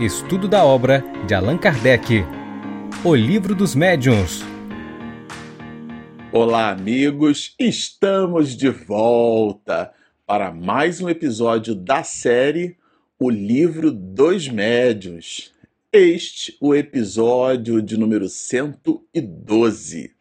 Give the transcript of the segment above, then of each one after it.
Estudo da obra de Allan Kardec. O Livro dos Médiuns. Olá, amigos! Estamos de volta para mais um episódio da série O Livro dos Médiuns. Este o episódio de número 112.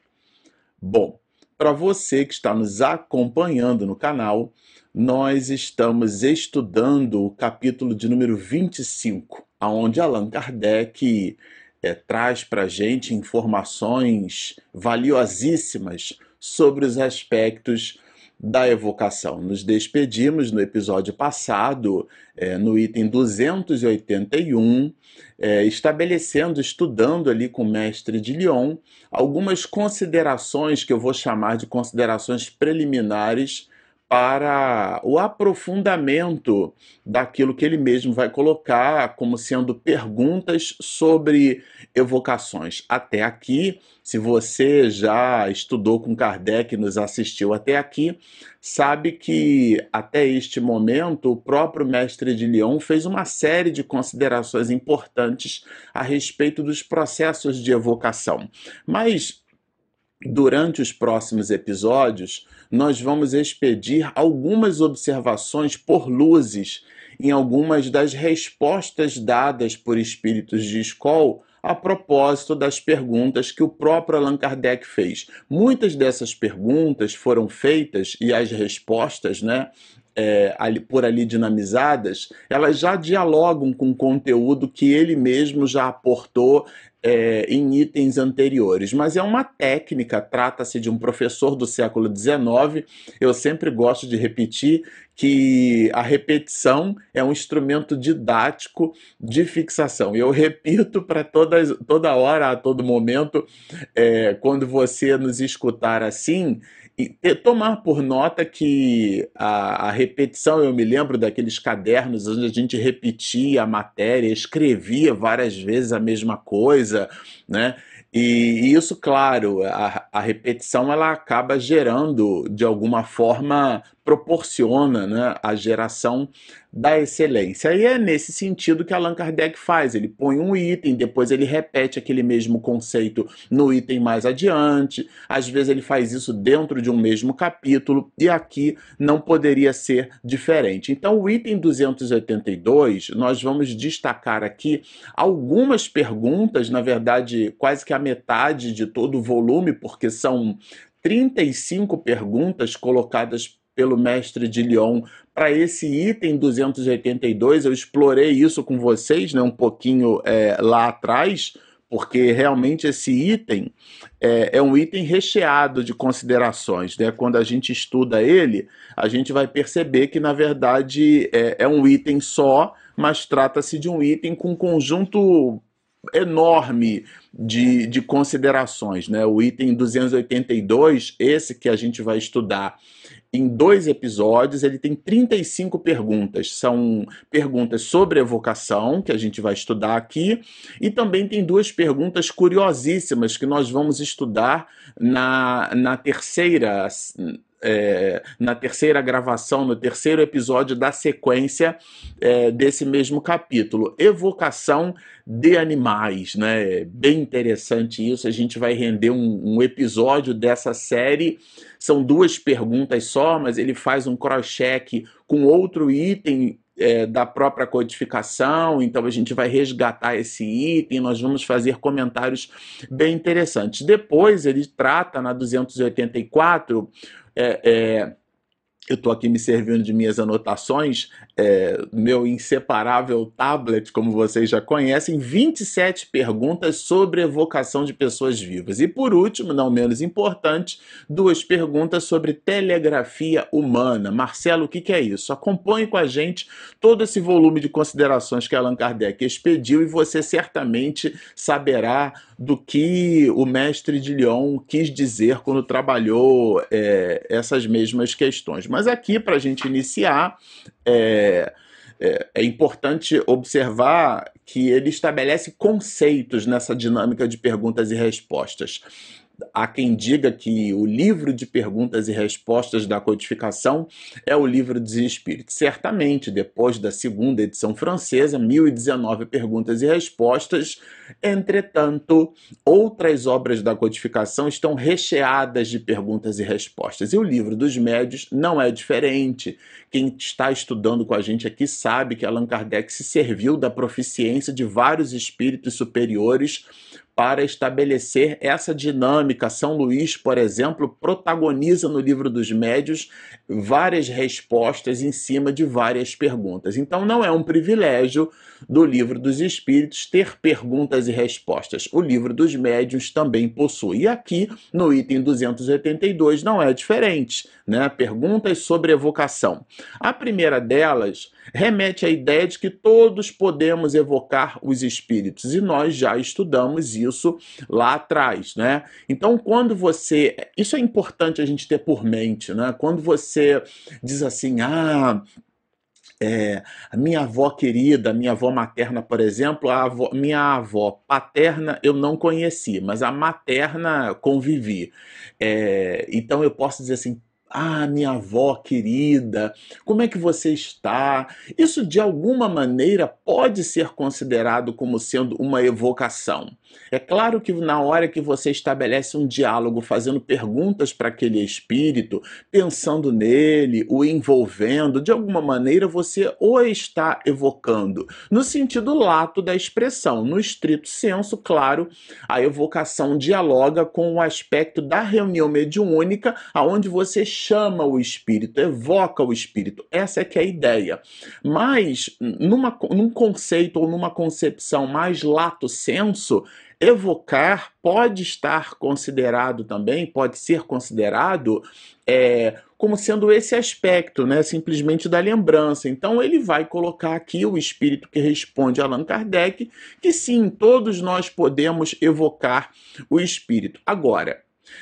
Bom, para você que está nos acompanhando no canal, nós estamos estudando o capítulo de número 25, onde Allan Kardec é, traz para a gente informações valiosíssimas sobre os aspectos da evocação. Nos despedimos no episódio passado, é, no item 281, é, estabelecendo, estudando ali com o mestre de Lyon, algumas considerações que eu vou chamar de considerações preliminares para o aprofundamento daquilo que ele mesmo vai colocar como sendo perguntas sobre evocações. Até aqui, se você já estudou com Kardec nos assistiu até aqui, sabe que até este momento o próprio mestre de Lyon fez uma série de considerações importantes a respeito dos processos de evocação. Mas durante os próximos episódios, nós vamos expedir algumas observações por luzes em algumas das respostas dadas por espíritos de escola a propósito das perguntas que o próprio Allan Kardec fez. Muitas dessas perguntas foram feitas e as respostas, né, é, ali, por ali dinamizadas, elas já dialogam com o conteúdo que ele mesmo já aportou é, em itens anteriores, mas é uma técnica, trata-se de um professor do século XIX. Eu sempre gosto de repetir que a repetição é um instrumento didático de fixação. Eu repito para toda hora, a todo momento, é, quando você nos escutar assim, e tomar por nota que a, a, repetição, eu me lembro daqueles cadernos onde a gente repetia a matéria, escrevia várias vezes a mesma coisa, né? E, e isso, claro, a, a repetição ela acaba gerando, de alguma forma, proporciona né, a geração da excelência. E é nesse sentido que Allan Kardec faz. Ele põe um item, depois ele repete aquele mesmo conceito no item mais adiante. Às vezes ele faz isso dentro de um mesmo capítulo, e aqui não poderia ser diferente. Então, o item 282, nós vamos destacar aqui algumas perguntas, na verdade, quase que a metade de todo o volume, porque são 35 perguntas colocadas pelo mestre de Lyon para esse item 282. Eu explorei isso com vocês né, um pouquinho é, lá atrás, porque realmente esse item é, é, um item recheado de considerações. Né? Quando a gente estuda ele, a gente vai perceber que, na verdade, é, é um item só, mas trata-se de um item com um conjunto enorme de, de considerações. Né? O item 282, esse que a gente vai estudar em dois episódios, ele tem 35 perguntas. São perguntas sobre evocação, que a gente vai estudar aqui, e também tem duas perguntas curiosíssimas que nós vamos estudar na, na terceira é, na terceira gravação, no terceiro episódio da sequência é, desse mesmo capítulo. Evocação de animais, né? Bem interessante isso. A gente vai render um, um episódio dessa série. São duas perguntas só, mas ele faz um cross-check com outro item é, da própria codificação, então a gente vai resgatar esse item, nós vamos fazer comentários bem interessantes. Depois ele trata na 284 é, é, eu estou aqui me servindo de minhas anotações, é, meu inseparável tablet, como vocês já conhecem, 27 perguntas sobre evocação de pessoas vivas. E por último, não menos importante, duas perguntas sobre telegrafia humana. Marcelo, o que, que é isso? Acompanhe com a gente todo esse volume de considerações que Allan Kardec expediu e você certamente saberá do que o mestre de Lyon quis dizer quando trabalhou é, essas mesmas questões. Mas aqui, para a gente iniciar, é, é, é, importante observar que ele estabelece conceitos nessa dinâmica de perguntas e respostas. Há quem diga que o livro de perguntas e respostas da codificação é o livro dos Espíritos. Certamente, depois da segunda edição francesa, 1019 perguntas e respostas, entretanto, outras obras da codificação estão recheadas de perguntas e respostas. E o livro dos médios não é diferente. Quem está estudando com a gente aqui sabe que Allan Kardec se serviu da proficiência de vários espíritos superiores para estabelecer essa dinâmica. São Luís, por exemplo, protagoniza no livro dos médios várias respostas em cima de várias perguntas. Então não é um privilégio do livro dos espíritos ter perguntas e respostas. O livro dos médios também possui. E aqui no item 282 não é diferente, né? Perguntas sobre evocação. A primeira delas remete à ideia de que todos podemos evocar os espíritos e nós já estudamos isso lá atrás, né? Então, quando você, isso é importante a gente ter por mente, né? Quando você diz assim, ah, é, a minha avó querida, a minha avó materna, por exemplo, a avó, minha avó paterna eu não conheci, mas a materna convivi. É, então eu posso dizer assim, ah, minha avó querida, como é que você está? Isso de alguma maneira pode ser considerado como sendo uma evocação. É claro que na hora que você estabelece um diálogo, fazendo perguntas para aquele espírito, pensando nele, o envolvendo, de alguma maneira você o está evocando, no sentido lato da expressão. No estrito senso, claro, a evocação dialoga com o aspecto da reunião mediúnica, aonde você chama o espírito, evoca o espírito. Essa é que é a ideia. Mas, numa, num conceito ou numa concepção mais lato senso, evocar pode estar considerado também, pode ser considerado é, como sendo esse aspecto, né, simplesmente da lembrança. Então ele vai colocar aqui o espírito que responde a Allan Kardec, que sim, todos nós podemos evocar o espírito. Agora,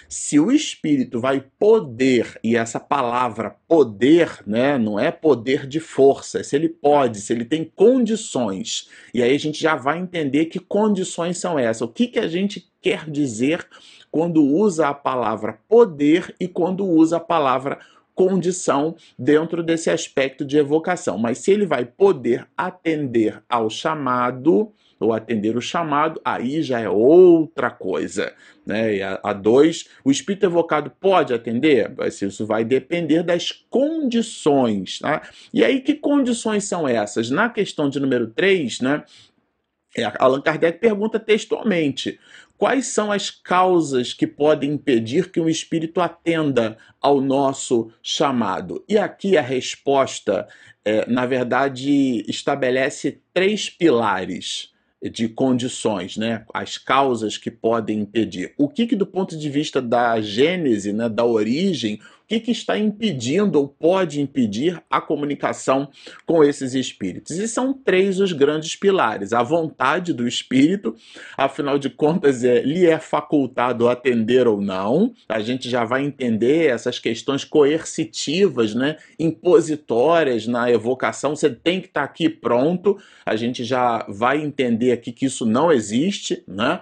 se o espírito vai poder, e essa palavra poder, né, não é poder de força, se ele pode, se ele tem condições, e aí a gente já vai entender que condições são essas. O que, que a gente quer dizer quando usa a palavra poder e quando usa a palavra condição dentro desse aspecto de evocação. Mas se ele vai poder atender ao chamado, ou atender o chamado, aí já é outra coisa. Né? E a, a dois, o espírito evocado pode atender? Isso vai depender das condições. Tá? E aí, que condições são essas? Na questão de número 3, né? É, Allan Kardec pergunta textualmente: quais são as causas que podem impedir que um espírito atenda ao nosso chamado? E aqui a resposta, é, na verdade, estabelece três pilares de condições, né? as causas que podem impedir. O que, que do ponto de vista da gênese, né, da origem, que, que está impedindo ou pode impedir a comunicação com esses espíritos? E são três os grandes pilares: a vontade do espírito, afinal de contas, é, lhe é facultado atender ou não. A gente já vai entender essas questões coercitivas, né, impositórias na evocação. Você tem que estar aqui pronto. A gente já vai entender aqui que isso não existe, né?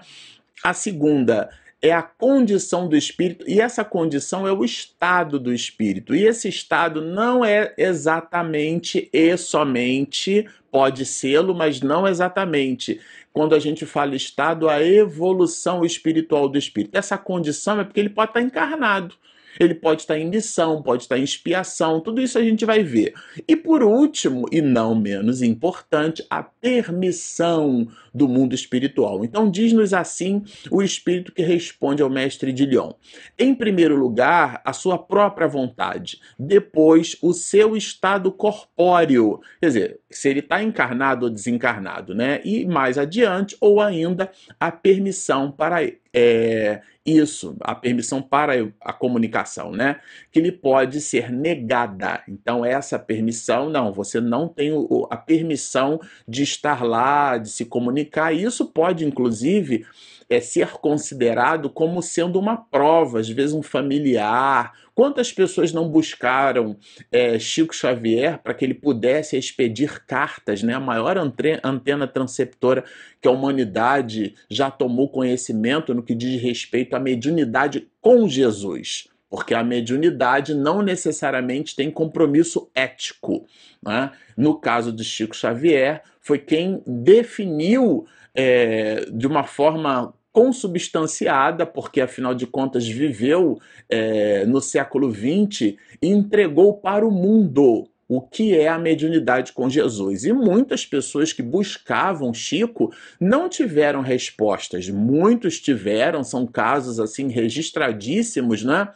A segunda é a condição do espírito e essa condição é o estado do espírito. E esse estado não é exatamente e somente, pode sê-lo, mas não exatamente. Quando a gente fala estado, a evolução espiritual do espírito. Essa condição é porque ele pode estar encarnado ele pode estar em missão, pode estar em expiação, tudo isso a gente vai ver. E por último, e não menos importante, a permissão do mundo espiritual. Então, diz-nos assim o espírito que responde ao mestre de Lyon. Em primeiro lugar, a sua própria vontade, depois, o seu estado corpóreo, quer dizer, se ele está encarnado ou desencarnado, né? E mais adiante, ou ainda a permissão para é, isso, a permissão para a comunicação, né? Que lhe pode ser negada. Então, essa permissão, não, você não tem a permissão de estar lá, de se comunicar. Isso pode, inclusive, é ser considerado como sendo uma prova, às vezes um familiar, Quantas pessoas não buscaram é, Chico Xavier para que ele pudesse expedir cartas, né? a maior antena transceptora que a humanidade já tomou conhecimento no que diz respeito à mediunidade com Jesus? porque a mediunidade não necessariamente tem compromisso ético. Né? No caso de Chico Xavier, foi quem definiu é, de uma forma consubstanciada, porque afinal de contas viveu é, no século XX e entregou para o mundo o que é a mediunidade com Jesus. E muitas pessoas que buscavam Chico não tiveram respostas. Muitos tiveram, são casos assim registradíssimos, né?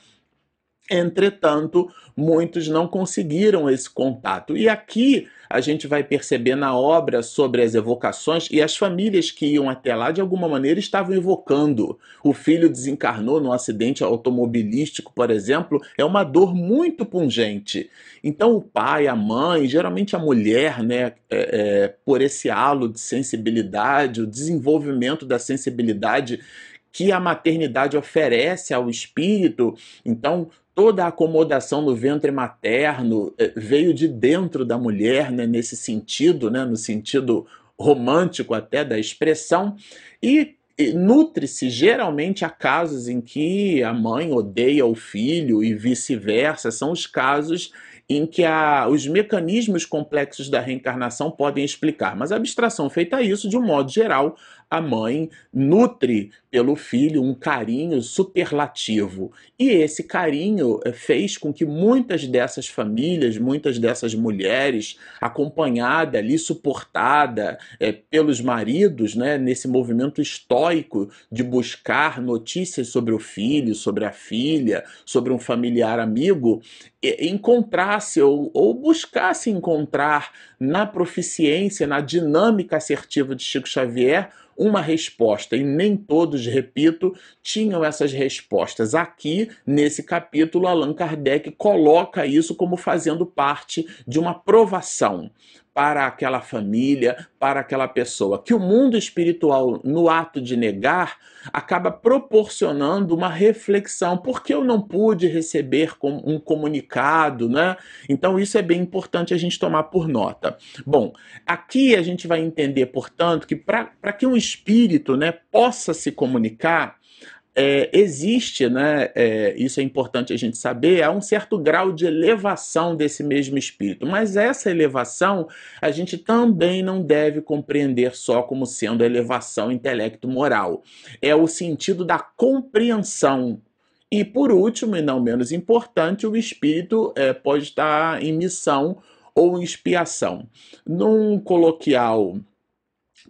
Entretanto, muitos não conseguiram esse contato. E aqui a gente vai perceber na obra sobre as evocações e as famílias que iam até lá de alguma maneira estavam evocando. O filho desencarnou num acidente automobilístico, por exemplo, é uma dor muito pungente. Então o pai, a mãe, geralmente a mulher, né, é, é, por esse halo de sensibilidade, o desenvolvimento da sensibilidade que a maternidade oferece ao espírito. Então, toda a acomodação no ventre materno eh, veio de dentro da mulher, né, nesse sentido, né, no sentido romântico até da expressão, e nutre-se geralmente a casos em que a mãe odeia o filho e vice-versa, são os casos em que a, os mecanismos complexos da reencarnação podem explicar. Mas a abstração feita a isso, de um modo geral, a mãe nutre pelo filho um carinho superlativo. E esse carinho eh, fez com que muitas dessas famílias, muitas dessas mulheres, acompanhada ali, suportada é, pelos maridos, né, nesse movimento estoico de buscar notícias sobre o filho, sobre a filha, sobre um familiar amigo, encontrasse ou, ou buscasse encontrar na proficiência, na dinâmica assertiva de Chico Xavier, uma resposta e nem todos, repito, tinham essas respostas. Aqui, nesse capítulo, Allan Kardec coloca isso como fazendo parte de uma provação para aquela família, para aquela pessoa, que o mundo espiritual, no ato de negar, acaba proporcionando uma reflexão. Por que eu não pude receber um comunicado, né? Então, isso é bem importante a gente tomar por nota. Bom, aqui a gente vai entender, portanto, que para que um espírito né, possa se comunicar, é, existe, né, é, isso é importante a gente saber, há um certo grau de elevação desse mesmo espírito, mas essa elevação a gente também não deve compreender só como sendo elevação intelecto-moral. É o sentido da compreensão. E por último, e não menos importante, o espírito é, pode estar em missão ou expiação. Num coloquial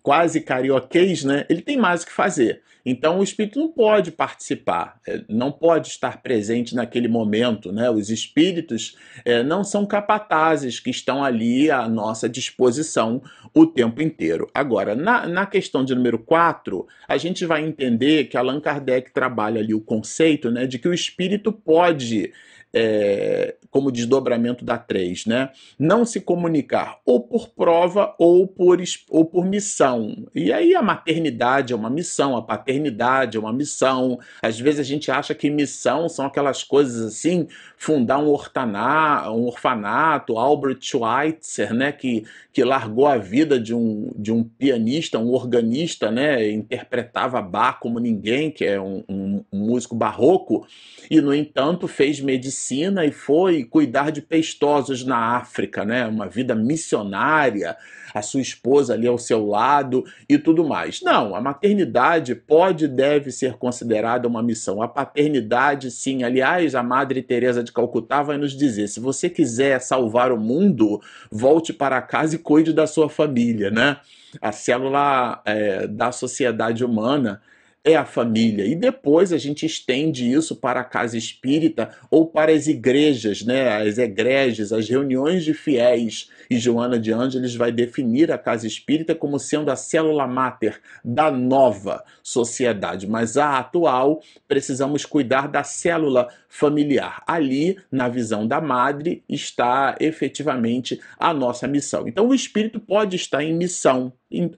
quase carioquês, né, ele tem mais o que fazer. Então o espírito não pode participar, é, não pode estar presente naquele momento. Né? Os espíritos é, não são capatazes que estão ali à nossa disposição o tempo inteiro. Agora, na, na questão de número 4, a gente vai entender que Allan Kardec trabalha ali o conceito né, de que o espírito pode é, como desdobramento da 3, né? Não se comunicar ou por prova ou por, ou por missão. E aí a maternidade é uma missão, a paternidade é uma missão. Às vezes a gente acha que missão são aquelas coisas assim, fundar um, ortaná, um orfanato, Albert Schweitzer, né? Que, que largou a vida de um, de um pianista, um organista, né? Interpretava Bach como ninguém, que é um, um, um músico barroco, e no entanto fez medicina e foi cuidar de pestosos na África, né? Uma vida missionária, a sua esposa ali ao seu lado e tudo mais. Não, a maternidade pode e deve ser considerada uma missão. A paternidade, sim. Aliás, a Madre Teresa de Calcutá vai nos dizer: se você quiser salvar o mundo, volte para casa e cuide da sua família, né? A célula é, da sociedade humana é a família. E depois a gente estende isso para a casa espírita ou para as igrejas, né? as egreges, as reuniões de fiéis. E Joana de Ângeles vai definir a casa espírita como sendo a célula máter da nova sociedade. Mas a atual, precisamos cuidar da célula familiar. Ali, na visão da madre, está efetivamente a nossa missão. Então, o espírito pode estar em missão,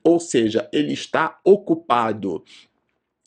ou seja, ele está ocupado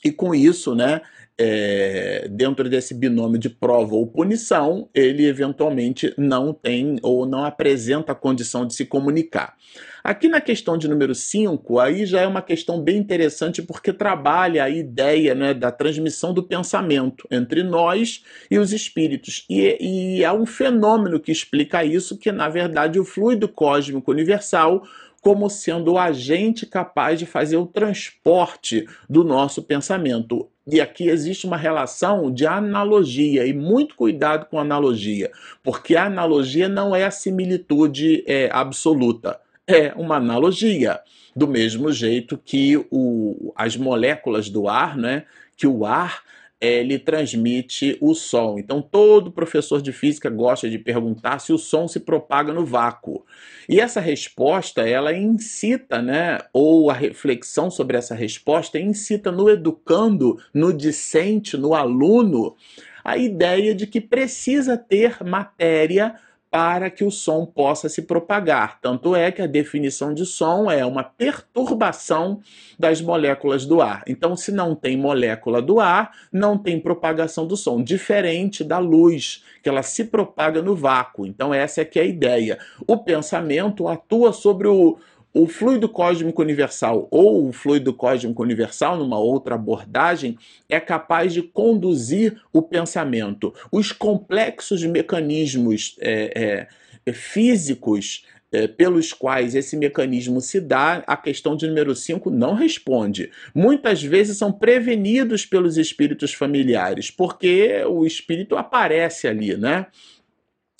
E com isso, né, é, dentro desse binômio de prova ou punição, ele eventualmente não tem ou não apresenta a condição de se comunicar. Aqui na questão de número 5, aí já é uma questão bem interessante porque trabalha a ideia né, da transmissão do pensamento entre nós e os espíritos. E, e há um fenômeno que explica isso, que na verdade o fluido cósmico universal como sendo o agente capaz de fazer o transporte do nosso pensamento. E aqui existe uma relação de analogia, e muito cuidado com analogia, porque a analogia não é a similitude é, absoluta, é uma analogia. Do mesmo jeito que o, as moléculas do ar, né, que o ar ele transmite o som. Então, todo professor de física gosta de perguntar se o som se propaga no vácuo. E essa resposta, ela incita, né, ou a reflexão sobre essa resposta incita no educando, no discente, no aluno, a ideia de que precisa ter matéria para que o som possa se propagar. Tanto é que a definição de som é uma perturbação das moléculas do ar. Então, se não tem molécula do ar, não tem propagação do som, diferente da luz, que ela se propaga no vácuo. Então, essa é que é a ideia. O pensamento atua sobre o o fluido cósmico universal ou o fluido cósmico universal, numa outra abordagem, é capaz de conduzir o pensamento. Os complexos mecanismos é, é, físicos é, pelos quais esse mecanismo se dá, a questão de número 5 não responde. Muitas vezes são prevenidos pelos espíritos familiares, porque o espírito aparece ali, né?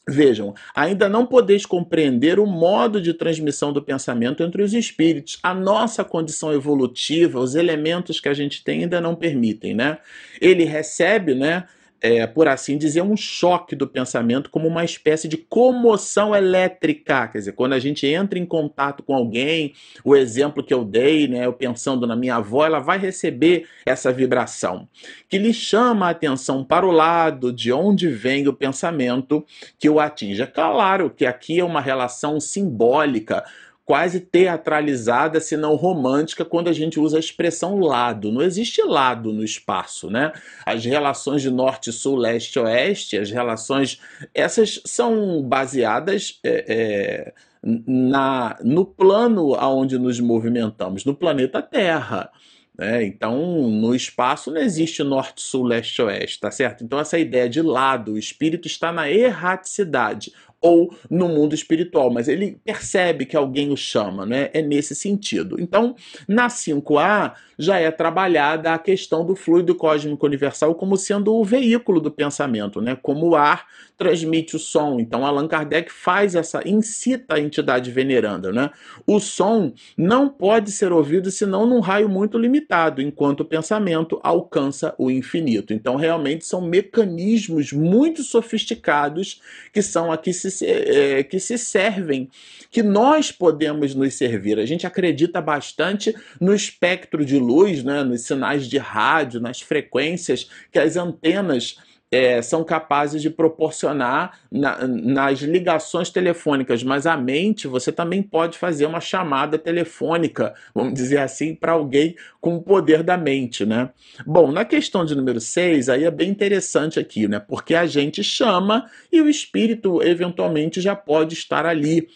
Vejam, ainda não podeis compreender o modo de transmissão do pensamento entre os espíritos. A nossa condição evolutiva, os elementos que a gente tem ainda não permitem, né? Ele recebe, né? É, por assim dizer, um choque do pensamento como uma espécie de comoção elétrica. Quer dizer, quando a gente entra em contato com alguém, o exemplo que eu dei, né, eu pensando na minha avó, ela vai receber essa vibração que lhe chama a atenção para o lado de onde vem o pensamento que o atinge. É claro que aqui é uma relação simbólica quase teatralizada, se não romântica, quando a gente usa a expressão lado. Não existe lado no espaço, né? As relações de norte, sul, leste, oeste, as relações, essas são baseadas é, é, na, no plano aonde nos movimentamos, no planeta Terra. Né? Então, no espaço não existe norte, sul, leste, oeste, tá certo? Então, essa ideia de lado, o espírito está na erraticidade ou no mundo espiritual, mas ele percebe que alguém o chama, né? É nesse sentido. Então, na 5A já é trabalhada a questão do fluido cósmico universal como sendo o veículo do pensamento, né? Como o ar transmite o som. Então, Allan Kardec faz essa incita a entidade veneranda, né? O som não pode ser ouvido senão num raio muito limitado, enquanto o pensamento alcança o infinito. Então, realmente são mecanismos muito sofisticados que são aqui se é, que se servem, que nós podemos nos servir. A gente acredita bastante no espectro de luz, né, nos sinais de rádio, nas frequências que as antenas é, são capazes de proporcionar na, nas ligações telefônicas, mas a mente você também pode fazer uma chamada telefônica, vamos dizer assim, para alguém com o poder da mente, né? Bom, na questão de número 6, aí é bem interessante aqui, né? Porque a gente chama e o espírito eventualmente já pode estar ali.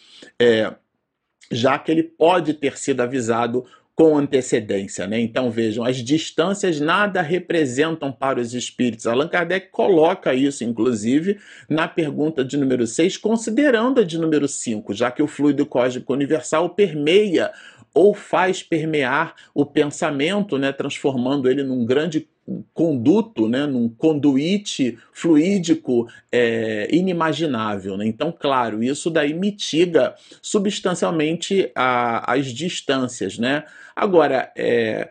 É, já que ele pode ter sido avisado com antecedência. Né? Então vejam, as distâncias nada representam para os espíritos. Allan Kardec coloca isso, inclusive, na pergunta de número 6, considerando a de número 5, já que o fluido cósmico universal permeia ou faz permear o pensamento, né, transformando ele num grande conduto, né, num conduíte fluídico é, inimaginável. Né? Então, claro, isso daí mitiga substancialmente a, as distâncias. Né? Agora, é,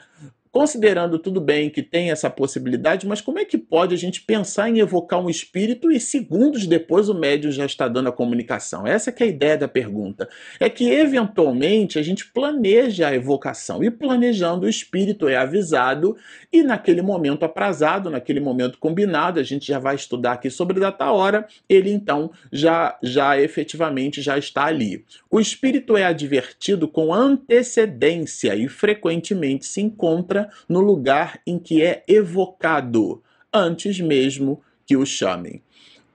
considerando tudo bem que tem essa possibilidade, mas como é que pode a gente pensar em evocar um espírito e segundos depois o médium já está dando a comunicação? Essa é a ideia da pergunta. É que eventualmente a gente planeja a evocação e planejando o espírito é avisado e naquele momento aprazado, naquele momento combinado, a gente já vai estudar aqui sobre data hora, ele então já já efetivamente já está ali. O espírito é advertido com antecedência e frequentemente se encontra no lugar em que é evocado, antes mesmo que o chamem.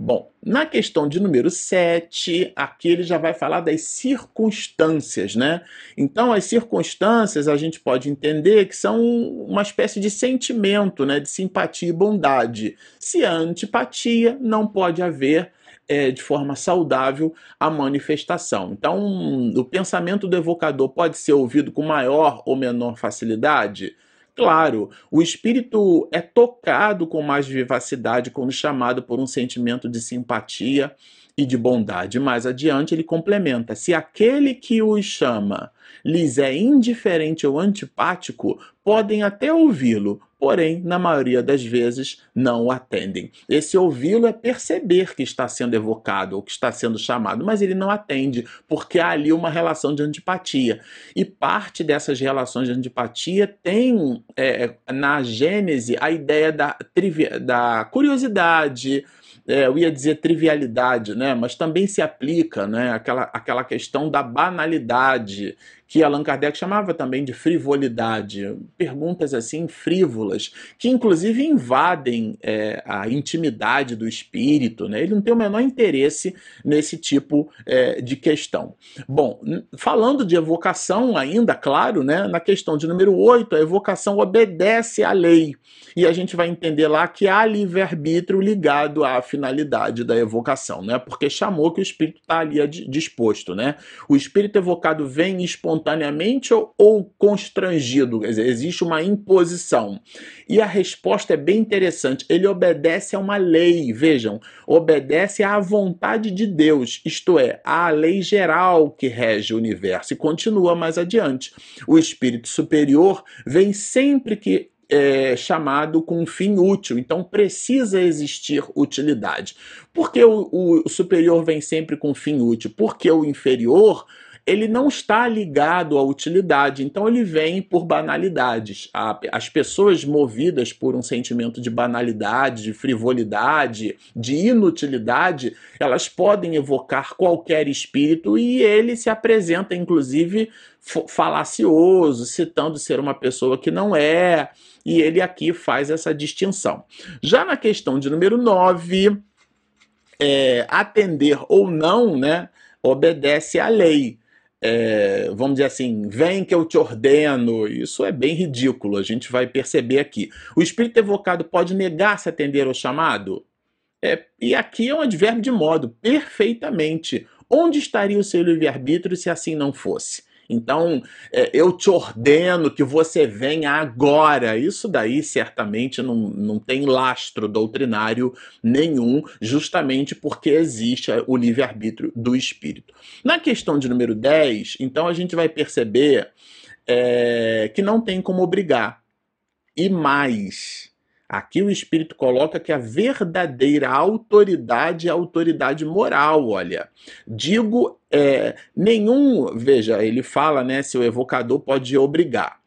Bom, na questão de número 7, aqui ele já vai falar das circunstâncias, né? Então, as circunstâncias a gente pode entender que são uma espécie de sentimento, né? De simpatia e bondade. Se há antipatia, não pode haver é, de forma saudável a manifestação. Então, o pensamento do evocador pode ser ouvido com maior ou menor facilidade? Claro, o espírito é tocado com mais vivacidade quando chamado por um sentimento de simpatia e de bondade. Mais adiante, ele complementa: se aquele que os chama lhes é indiferente ou antipático, podem até ouvi-lo, porém, na maioria das vezes, não o atendem. Esse ouvi-lo é perceber que está sendo evocado ou que está sendo chamado, mas ele não atende, porque há ali uma relação de antipatia. E parte dessas relações de antipatia tem é, na Gênese a ideia da, da curiosidade, é, eu ia dizer trivialidade, né? mas também se aplica né? aquela, aquela questão da banalidade, que Allan Kardec chamava também de frivolidade, perguntas assim frívolas, que inclusive invadem é, a intimidade do espírito, né? ele não tem o menor interesse nesse tipo é, de questão. Bom, falando de evocação ainda, claro, né? na questão de número 8, a evocação obedece à lei, e a gente vai entender lá que há livre-arbítrio ligado à finalidade da evocação, né? porque chamou que o espírito está ali disposto. Né? O espírito evocado vem espontâneamente espontaneamente ou, ou constrangido? Quer dizer, existe uma imposição. E a resposta é bem interessante. Ele obedece a uma lei, vejam, obedece à vontade de Deus, isto é, à lei geral que rege o universo. E continua mais adiante. O espírito superior vem sempre que é, chamado com um fim útil, então precisa existir utilidade. Por que o, o superior vem sempre com um fim útil? Porque o inferior ele não está ligado à utilidade, então ele vem por banalidades. As pessoas movidas por um sentimento de banalidade, de frivolidade, de inutilidade, elas podem evocar qualquer espírito e ele se apresenta, inclusive, falacioso, citando ser uma pessoa que não é, e ele aqui faz essa distinção. Já na questão de número 9, é, atender ou não, né, obedece à lei é, vamos dizer assim, vem que eu te ordeno. Isso é bem ridículo, a gente vai perceber aqui. O espírito evocado pode negar-se atender ao chamado? É, e aqui é um advérbio de modo, perfeitamente. Onde estaria o seu livre-arbítrio se assim não fosse? Então, é, eu te ordeno que você venha agora. Isso daí certamente não, não tem lastro doutrinário nenhum, justamente porque existe o livre-arbítrio do espírito. Na questão de número 10, então a gente vai perceber é, que não tem como obrigar. E mais, Aqui o Espírito coloca que a verdadeira autoridade é a autoridade moral, olha. Digo, é, nenhum, veja, ele fala, né, se o evocador pode obrigar.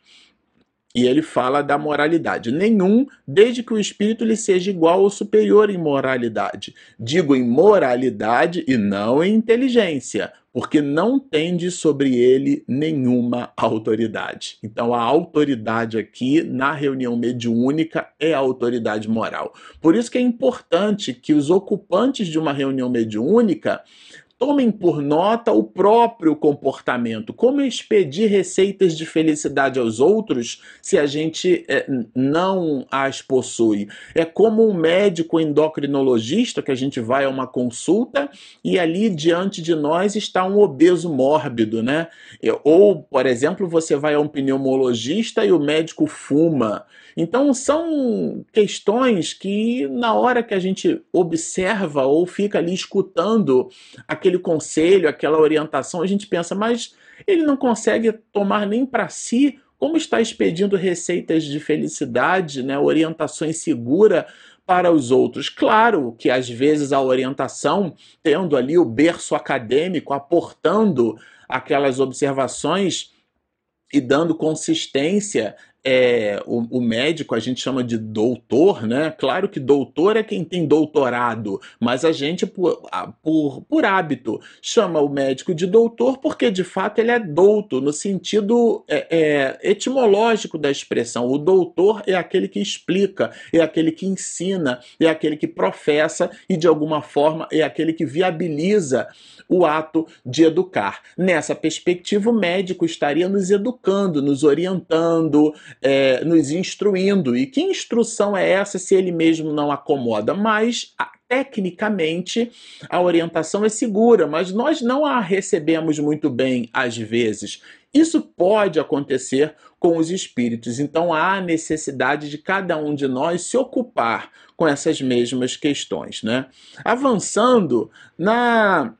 E ele fala da moralidade. Nenhum, desde que o espírito lhe seja igual ou superior em moralidade. Digo em moralidade e não em inteligência, porque não tende sobre ele nenhuma autoridade. Então a autoridade aqui na reunião mediúnica é a autoridade moral. Por isso que é importante que os ocupantes de uma reunião mediúnica Tomem por nota o próprio comportamento. Como expedir receitas de felicidade aos outros se a gente é, não as possui? É como um médico endocrinologista que a gente vai a uma consulta e ali diante de nós está um obeso mórbido, né? Ou, por exemplo, você vai a um pneumologista e o médico fuma. Então, são questões que, na hora que a gente observa ou fica ali escutando aquele conselho, aquela orientação, a gente pensa, mas ele não consegue tomar nem para si como está expedindo receitas de felicidade, né, orientações seguras para os outros. Claro que às vezes a orientação, tendo ali o berço acadêmico, aportando aquelas observações e dando consistência é, o, o, médico a gente chama de doutor, né? Claro que doutor é quem tem doutorado, mas a gente, por, por, por hábito, chama o médico de doutor porque de fato ele é douto, no sentido é, é, etimológico da expressão. O doutor é aquele que explica, é aquele que ensina, é aquele que professa e de alguma forma é aquele que viabiliza o ato de educar. Nessa perspectiva, o médico estaria nos educando, nos orientando, é, nos instruindo. E que instrução é essa se ele mesmo não acomoda? Mas tecnicamente a orientação é segura, mas nós não a recebemos muito bem às vezes. Isso pode acontecer com os espíritos, então há necessidade de cada um de nós se ocupar com essas mesmas questões. Né? Avançando na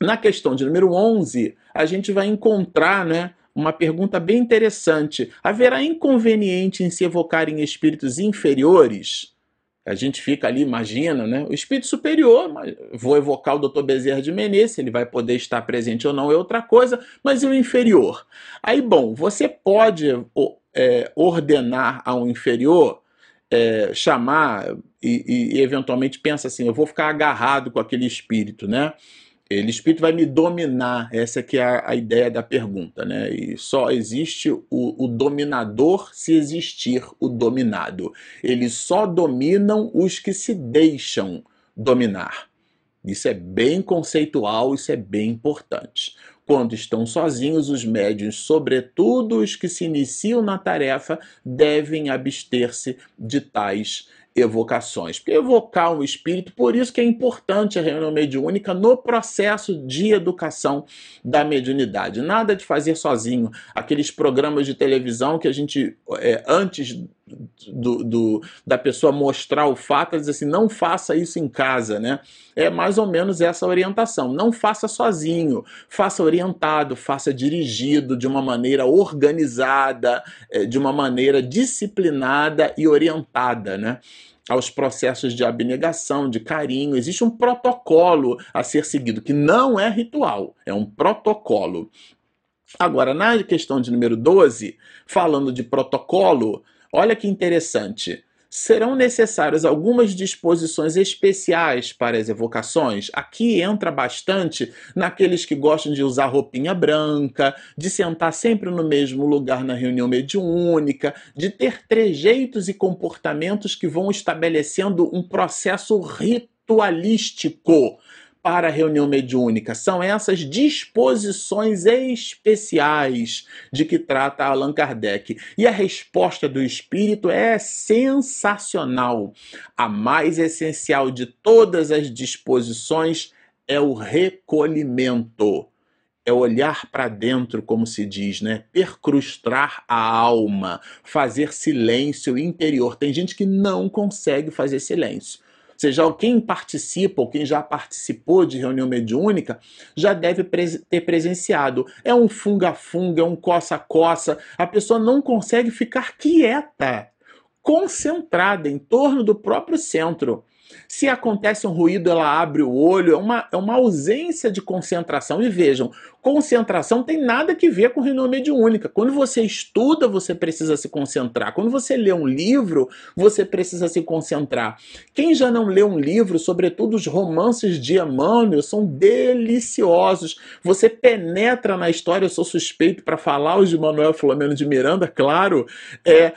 na questão de número 11, a gente vai encontrar né, uma pergunta bem interessante. Haverá inconveniente em se evocarem espíritos inferiores? A gente fica ali, imagina, né? O espírito superior, vou evocar o Dr. Bezerra de Menezes, ele vai poder estar presente ou não é outra coisa, mas e o inferior? Aí, bom, você pode é, ordenar a um inferior, é, chamar e, e eventualmente pensa assim, eu vou ficar agarrado com aquele espírito, né? Ele, espírito vai me dominar, essa que é a, a, ideia da pergunta, né? E só existe o, o, dominador se existir o dominado. Eles só dominam os que se deixam dominar. Isso é bem conceitual, isso é bem importante. Quando estão sozinhos, os médiuns, sobretudo os que se iniciam na tarefa, devem abster-se de tais evocações. Porque evocar um espírito, por isso que é importante a reunião mediúnica no processo de educação da mediunidade. Nada de fazer sozinho. Aqueles programas de televisão que a gente, é, antes do, do, da pessoa mostrar o fato, diz assim, não faça isso em casa, né? É mais ou menos essa orientação. Não faça sozinho, faça orientado, faça dirigido de uma maneira organizada, é, de uma maneira disciplinada e orientada, né? Aos processos de abnegação, de carinho. Existe um protocolo a ser seguido, que não é ritual, é um protocolo. Agora, na questão de número 12, falando de protocolo, Olha que interessante. Serão necessárias algumas disposições especiais para as evocações. Aqui entra bastante naqueles que gostam de usar roupinha branca, de sentar sempre no mesmo lugar na reunião mediúnica, de ter trejeitos e comportamentos que vão estabelecendo um processo ritualístico para a reunião mediúnica. São essas disposições especiais de que trata Allan Kardec. E a resposta do espírito é sensacional. A mais essencial de todas as disposições é o recolhimento. É olhar para dentro, como se diz, né? Percrustar a alma, fazer silêncio interior. Tem gente que não consegue fazer silêncio seja, quem participa ou quem já participou de reunião mediúnica já deve ter presenciado. É um funga-funga, é um coça-coça. A pessoa não consegue ficar quieta, concentrada em torno do próprio centro. Se acontece um ruído, ela abre o olho, é uma, é uma ausência de concentração. E vejam, concentração tem nada que ver com reunião mediúnica. Quando você estuda, você precisa se concentrar. Quando você lê um livro, você precisa se concentrar. Quem já não lê um livro, sobretudo os romances de Emmanuel, são deliciosos. Você penetra na história, eu sou suspeito para falar os de Manuel Filomeno de Miranda, claro. É,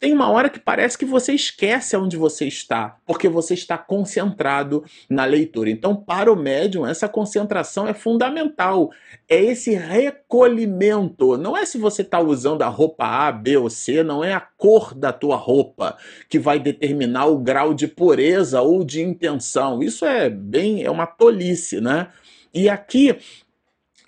tem uma hora que parece que você esquece onde você está, porque você está concentrado na leitura. Então, para o médium, essa concentração é fundamental é esse recolhimento. Não é se você está usando a roupa A, B ou C, não é a cor da tua roupa que vai determinar o grau de pureza ou de intenção. Isso é bem, é uma tolice, né? E aqui,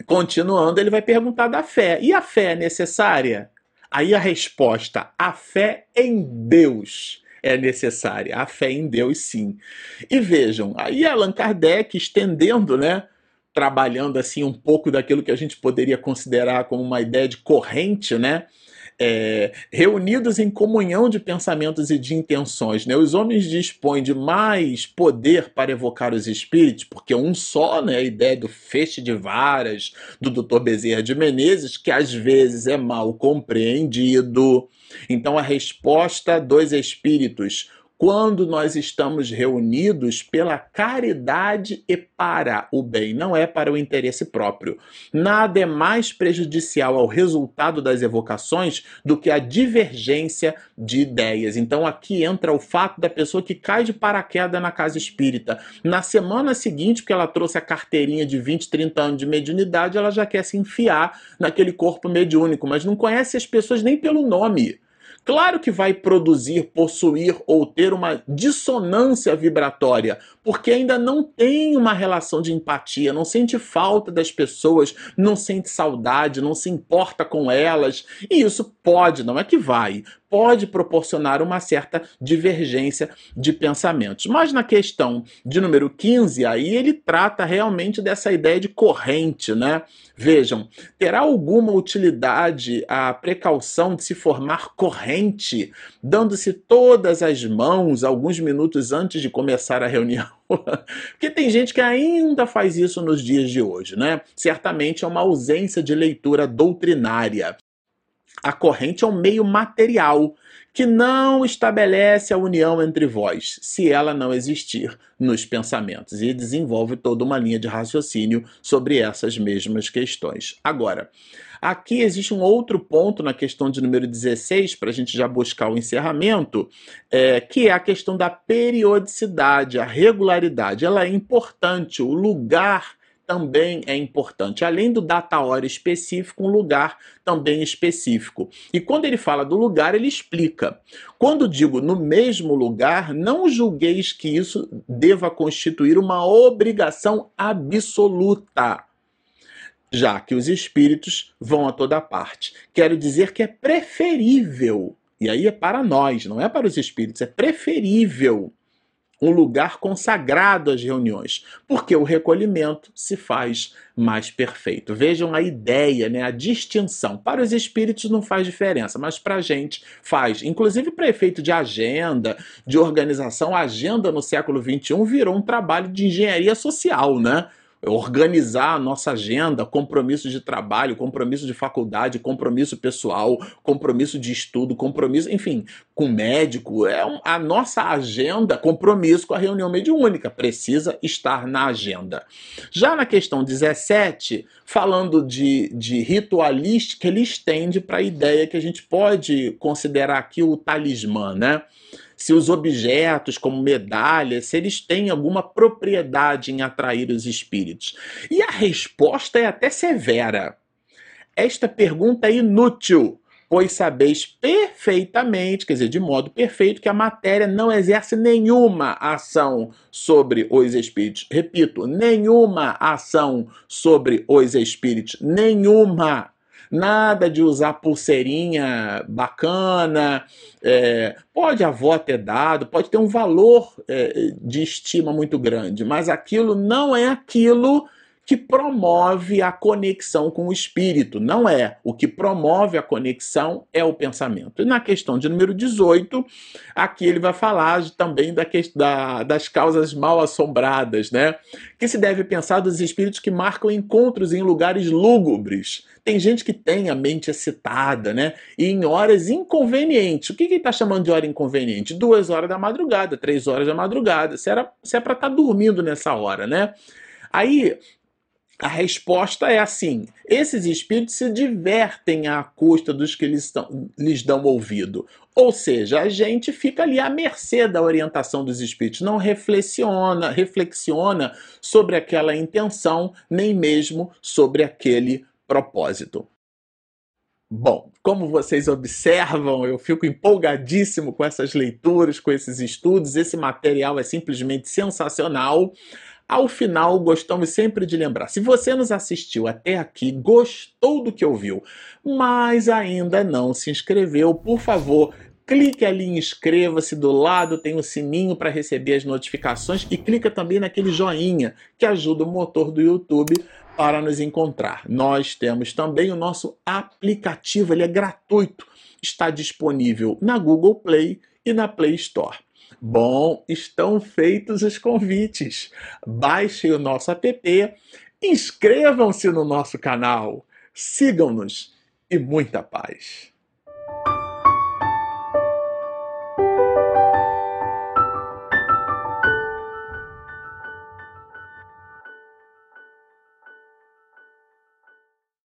continuando, ele vai perguntar da fé. E a fé é necessária? Aí a resposta: a fé em Deus é necessária. A fé em Deus, sim. E vejam, aí Allan Kardec estendendo, né? Trabalhando assim um pouco daquilo que a gente poderia considerar como uma ideia de corrente, né? é, reunidos em comunhão de pensamentos e de intenções. Né? Os homens dispõem de mais poder para evocar os espíritos, porque um só, né, a ideia do feixe de varas do Dr. Bezerra de Menezes, que às vezes é mal compreendido. Então, a resposta dos espíritos quando nós estamos reunidos pela caridade e para o bem, não é para o interesse próprio. Nada é mais prejudicial ao resultado das evocações do que a divergência de ideias. Então aqui entra o fato da pessoa que cai de paraquedas na casa espírita. Na semana seguinte, que ela trouxe a carteirinha de 20, 30 anos de mediunidade, ela já quer se enfiar naquele corpo mediúnico, mas não conhece as pessoas nem pelo nome. Claro que vai produzir, possuir ou ter uma dissonância vibratória, porque ainda não tem uma relação de empatia, não sente falta das pessoas, não sente saudade, não se importa com elas. E isso pode, não é que vai, pode proporcionar uma certa divergência de pensamentos. Mas na questão de número 15, aí ele trata realmente dessa ideia de corrente, né? Vejam, terá alguma utilidade a precaução de se formar corrente, dando-se todas as mãos alguns minutos antes de começar a reunião? Porque tem gente que ainda faz isso nos dias de hoje, né? Certamente é uma ausência de leitura doutrinária. A corrente é um meio material que não estabelece a união entre vós, se ela não existir nos pensamentos, e desenvolve toda uma linha de raciocínio sobre essas mesmas questões. Agora, aqui existe um outro ponto na questão de número 16, para a gente já buscar o encerramento, é, que é a questão da periodicidade, a regularidade. Ela é importante, o lugar também é importante. Além do data-hora específico, um lugar também específico. E quando ele fala do lugar, ele explica. Quando digo no mesmo lugar, não julgueis que isso deva constituir uma obrigação absoluta já que os espíritos vão a toda parte. Quero dizer que é preferível, e aí é para nós, não é para os espíritos, é preferível um lugar consagrado às reuniões, porque o recolhimento se faz mais perfeito. Vejam a ideia, né, a distinção. Para os espíritos não faz diferença, mas para a gente faz. Inclusive, para efeito de agenda, de organização, a agenda no século XXI virou um trabalho de engenharia social, né? Organizar a nossa agenda, compromisso de trabalho, compromisso de faculdade, compromisso pessoal, compromisso de estudo, compromisso, enfim, com médico, é um, a nossa agenda, compromisso com a reunião mediúnica, precisa estar na agenda. Já na questão 17, falando de, de ritualística, ele estende para a ideia que a gente pode considerar aqui o talismã, né? Se os objetos, como medalhas, se eles têm alguma propriedade em atrair os espíritos. E a resposta é até severa. Esta pergunta é inútil, pois sabeis perfeitamente, quer dizer, de modo perfeito, que a matéria não exerce nenhuma ação sobre os espíritos. Repito, nenhuma ação sobre os espíritos. Nenhuma. Nada de usar pulseirinha bacana. É, pode a avó ter dado, pode ter um valor é, de estima muito grande, mas aquilo não é aquilo que promove a conexão com o espírito. Não é. O que promove a conexão é o pensamento. E na questão de número 18, aqui ele vai falar também da, da, das causas mal assombradas, né? Que se deve pensar dos espíritos que marcam encontros em lugares lúgubres. Tem gente que tem a mente excitada, né? E em horas inconvenientes. O que, que ele está chamando de hora inconveniente? Duas horas da madrugada, três horas da madrugada. Se, era, se é para estar tá dormindo nessa hora, né? Aí a resposta é assim: esses espíritos se divertem à custa dos que lhes, estão, lhes dão ouvido. Ou seja, a gente fica ali à mercê da orientação dos espíritos, não reflexiona, reflexiona sobre aquela intenção, nem mesmo sobre aquele propósito. Bom, como vocês observam, eu fico empolgadíssimo com essas leituras, com esses estudos. Esse material é simplesmente sensacional. Ao final, gostamos sempre de lembrar: se você nos assistiu até aqui, gostou do que ouviu, mas ainda não se inscreveu, por favor, clique ali em inscreva-se, do lado tem o sininho para receber as notificações e clica também naquele joinha que ajuda o motor do YouTube para nos encontrar. Nós temos também o nosso aplicativo, ele é gratuito, está disponível na Google Play e na Play Store. Bom, estão feitos os convites. Baixem o nosso app, inscrevam-se no nosso canal, sigam-nos e muita paz.